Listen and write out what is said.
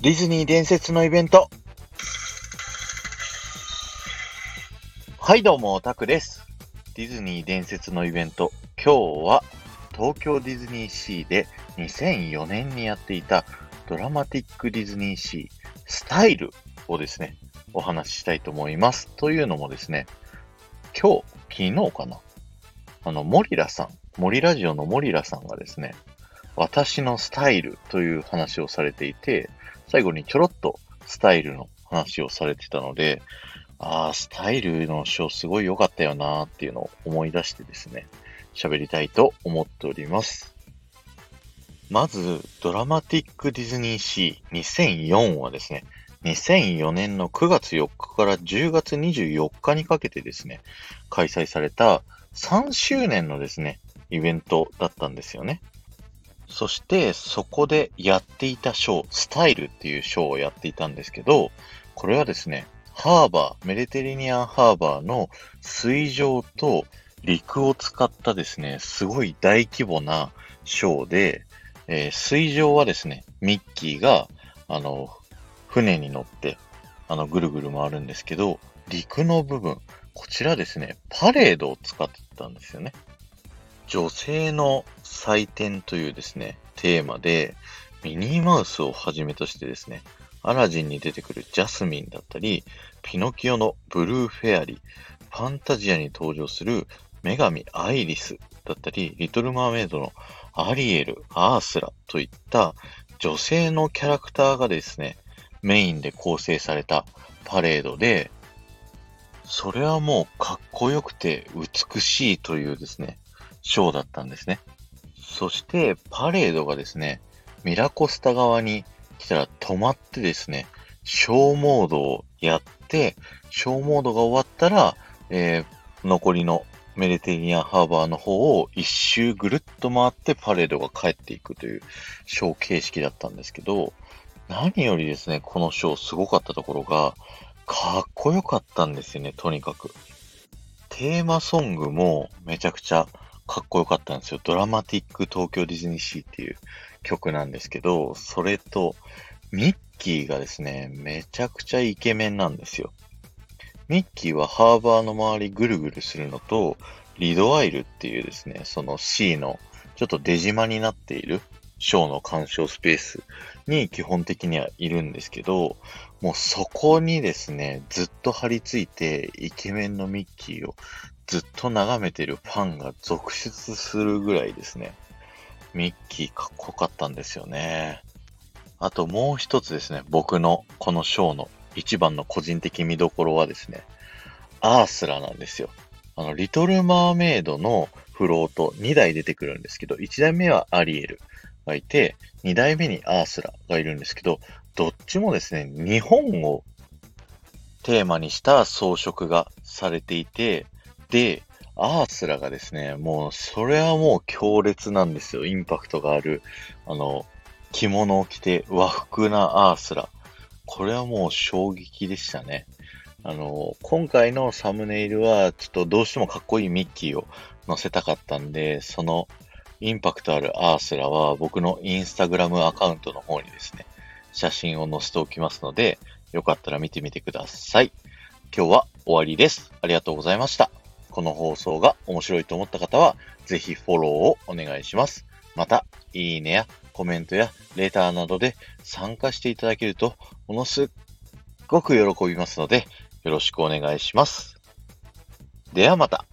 ディズニー伝説のイベント。はい、どうも、タクです。ディズニー伝説のイベント。今日は、東京ディズニーシーで2004年にやっていたドラマティックディズニーシースタイルをですね、お話ししたいと思います。というのもですね、今日、昨日かなあの、モリラさん、モリラジオのモリラさんがですね、私のスタイルという話をされていて、最後にちょろっとスタイルの話をされてたので、ああ、スタイルのショーすごい良かったよなーっていうのを思い出してですね、喋りたいと思っております。まず、ドラマティックディズニーシー2004はですね、2004年の9月4日から10月24日にかけてですね、開催された3周年のですね、イベントだったんですよね。そして、そこでやっていたショー、スタイルっていうショーをやっていたんですけど、これはですね、ハーバー、メディテレニアンハーバーの水上と陸を使ったですね、すごい大規模なショーで、えー水上はですね、ミッキーが、あの、船に乗って、あの、ぐるぐる回るんですけど、陸の部分、こちらですね、パレードを使ってたんですよね。女性の祭典というですね、テーマで、ミニーマウスをはじめとしてですね、アラジンに出てくるジャスミンだったり、ピノキオのブルーフェアリー、ファンタジアに登場する女神アイリスだったり、リトルマーメイドのアリエル、アースラといった女性のキャラクターがですね、メインで構成されたパレードで、それはもうかっこよくて美しいというですね、ショーだったんですね。そして、パレードがですね、ミラコスタ側に来たら止まってですね、ショーモードをやって、ショーモードが終わったら、えー残りのメディテレニアンハーバーの方を一周ぐるっと回ってパレードが帰っていくというショー形式だったんですけど、何よりですね、このショーすごかったところが、かっこよかったんですよね、とにかく。テーマソングもめちゃくちゃかっこよかったんですよ。ドラマティック東京ディズニーシーっていう曲なんですけど、それと、ミッキーがですね、めちゃくちゃイケメンなんですよ。ミッキーはハーバーの周りぐるぐるするのと、リドアイルっていうですね、その C のちょっと出島になっているショーの鑑賞スペースに基本的にはいるんですけど、もうそこにですね、ずっと張り付いてイケメンのミッキーをずっと眺めてるファンが続出するぐらいですね、ミッキーかっこよかったんですよね。あともう一つですね、僕のこのショーの一番の個人的見どころはですね、アースラなんですよ。あの、リトルマーメイドのフロート2台出てくるんですけど、1台目はアリエルがいて、2台目にアースラがいるんですけど、どっちもですね、日本をテーマにした装飾がされていて、で、アースラがですね、もう、それはもう強烈なんですよ。インパクトがある、あの、着物を着て和服なアースラ。これはもう衝撃でしたね。あの、今回のサムネイルは、ちょっとどうしてもかっこいいミッキーを載せたかったんで、そのインパクトあるアースラは僕のインスタグラムアカウントの方にですね、写真を載せておきますので、よかったら見てみてください。今日は終わりです。ありがとうございました。この放送が面白いと思った方は、ぜひフォローをお願いします。また、いいねやコメントやレターなどで参加していただけると、ものすっごく喜びますので、よろしくお願いします。ではまた。